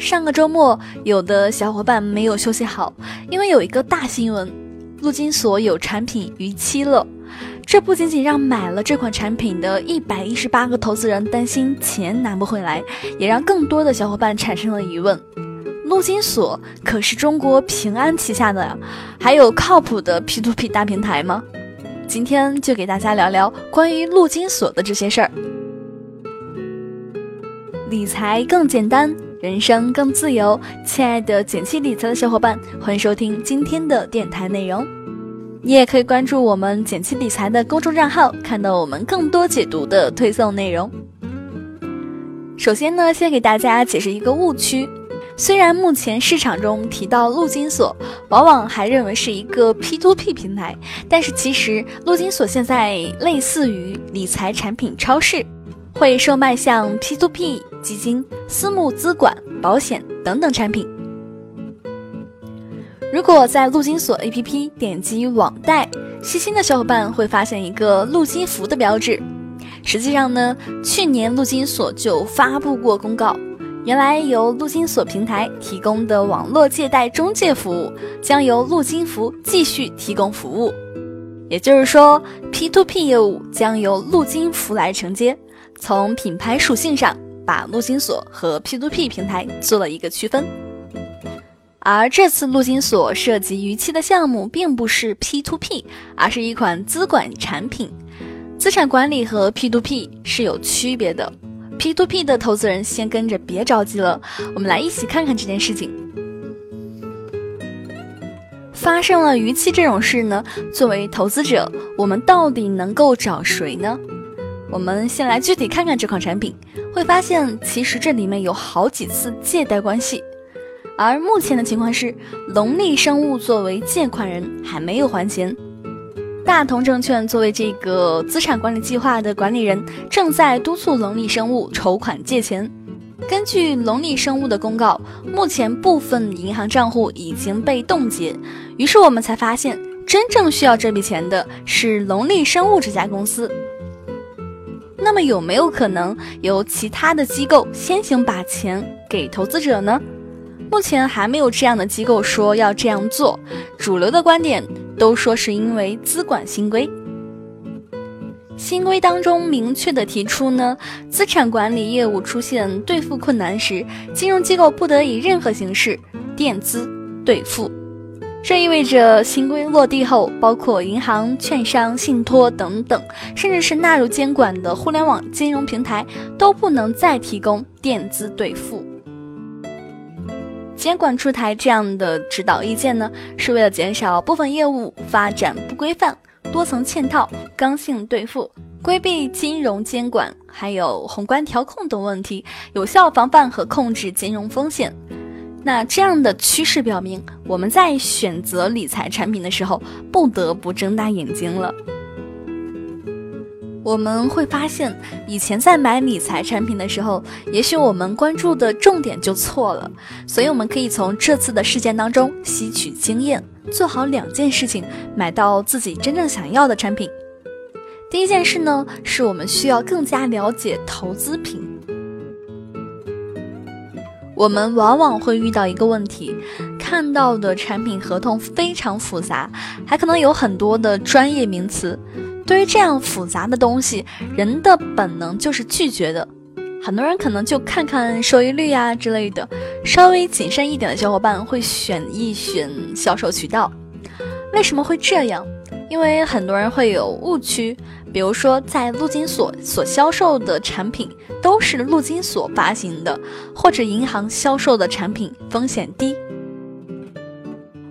上个周末，有的小伙伴没有休息好，因为有一个大新闻，陆金所有产品逾期了。这不仅仅让买了这款产品的一百一十八个投资人担心钱拿不回来，也让更多的小伙伴产生了疑问：陆金所可是中国平安旗下的，还有靠谱的 P to P 大平台吗？今天就给大家聊聊关于陆金所的这些事儿。理财更简单。人生更自由，亲爱的简七理财的小伙伴，欢迎收听今天的电台内容。你也可以关注我们简七理财的公众账号，看到我们更多解读的推送内容。首先呢，先给大家解释一个误区。虽然目前市场中提到陆金所，往往还认为是一个 P to P 平台，但是其实陆金所现在类似于理财产品超市。会售卖像 P2P 基金、私募资管、保险等等产品。如果在陆金所 APP 点击网贷，细心的小伙伴会发现一个陆金服的标志。实际上呢，去年陆金所就发布过公告，原来由陆金所平台提供的网络借贷中介服务，将由陆金服继续提供服务。也就是说，P2P 业务将由陆金服来承接。从品牌属性上，把陆金所和 P2P 平台做了一个区分。而这次陆金所涉及逾期的项目，并不是 P2P，而是一款资管产品。资产管理和 P2P 是有区别的。P2P 的投资人先跟着别着急了，我们来一起看看这件事情。发生了逾期这种事呢，作为投资者，我们到底能够找谁呢？我们先来具体看看这款产品，会发现其实这里面有好几次借贷关系，而目前的情况是，龙力生物作为借款人还没有还钱，大同证券作为这个资产管理计划的管理人，正在督促龙力生物筹款借钱。根据龙力生物的公告，目前部分银行账户已经被冻结，于是我们才发现，真正需要这笔钱的是龙力生物这家公司。那么有没有可能由其他的机构先行把钱给投资者呢？目前还没有这样的机构说要这样做，主流的观点都说是因为资管新规。新规当中明确的提出呢，资产管理业务出现兑付困难时，金融机构不得以任何形式垫资兑付。这意味着新规落地后，包括银行、券商、信托等等，甚至是纳入监管的互联网金融平台，都不能再提供垫资兑付。监管出台这样的指导意见呢，是为了减少部分业务发展不规范、多层嵌套、刚性兑付，规避金融监管还有宏观调控等问题，有效防范和控制金融风险。那这样的趋势表明，我们在选择理财产品的时候，不得不睁大眼睛了。我们会发现，以前在买理财产品的时候，也许我们关注的重点就错了。所以，我们可以从这次的事件当中吸取经验，做好两件事情，买到自己真正想要的产品。第一件事呢，是我们需要更加了解投资品。我们往往会遇到一个问题，看到的产品合同非常复杂，还可能有很多的专业名词。对于这样复杂的东西，人的本能就是拒绝的。很多人可能就看看收益率啊之类的，稍微谨慎一点的小伙伴会选一选销售渠道。为什么会这样？因为很多人会有误区。比如说，在陆金所所销售的产品都是陆金所发行的，或者银行销售的产品风险低。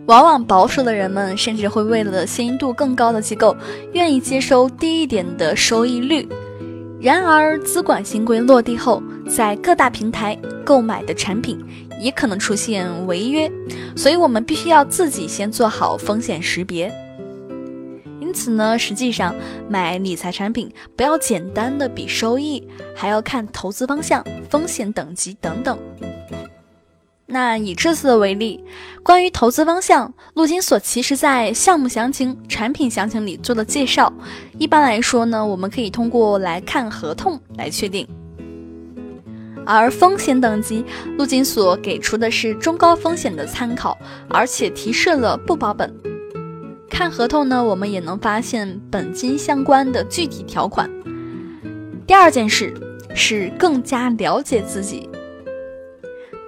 往往保守的人们甚至会为了信誉度更高的机构，愿意接收低一点的收益率。然而，资管新规落地后，在各大平台购买的产品也可能出现违约，所以我们必须要自己先做好风险识别。因此呢，实际上买理财产品不要简单的比收益，还要看投资方向、风险等级等等。那以这次的为例，关于投资方向，陆金所其实在项目详情、产品详情里做了介绍。一般来说呢，我们可以通过来看合同来确定。而风险等级，陆金所给出的是中高风险的参考，而且提示了不保本。看合同呢，我们也能发现本金相关的具体条款。第二件事是更加了解自己。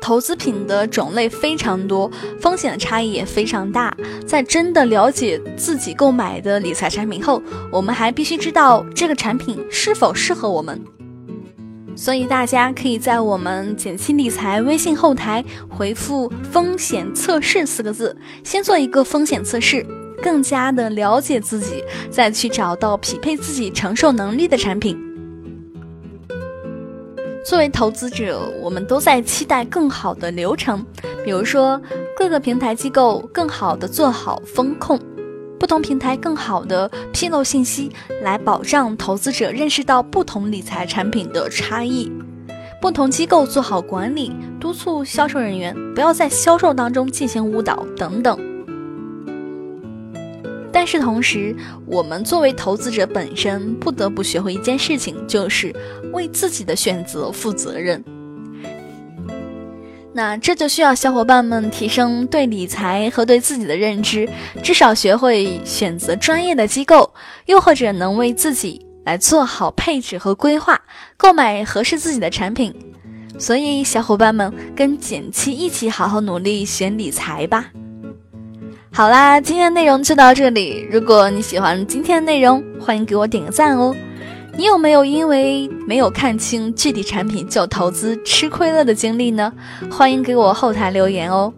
投资品的种类非常多，风险的差异也非常大。在真的了解自己购买的理财产品后，我们还必须知道这个产品是否适合我们。所以大家可以在我们简七理财微信后台回复“风险测试”四个字，先做一个风险测试，更加的了解自己，再去找到匹配自己承受能力的产品。作为投资者，我们都在期待更好的流程，比如说各个平台机构更好的做好风控，不同平台更好的披露信息，来保障投资者认识到不同理财产品的差异；不同机构做好管理，督促销售人员不要在销售当中进行误导等等。但是同时，我们作为投资者本身不得不学会一件事情，就是为自己的选择负责任。那这就需要小伙伴们提升对理财和对自己的认知，至少学会选择专业的机构，又或者能为自己来做好配置和规划，购买合适自己的产品。所以，小伙伴们跟简七一起好好努力选理财吧。好啦，今天的内容就到这里。如果你喜欢今天的内容，欢迎给我点个赞哦。你有没有因为没有看清具体产品就投资吃亏了的经历呢？欢迎给我后台留言哦。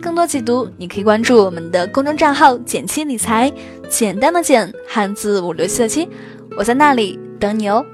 更多解读，你可以关注我们的公众账号“简七理财”，简单的简，汉字五六七的七，我在那里等你哦。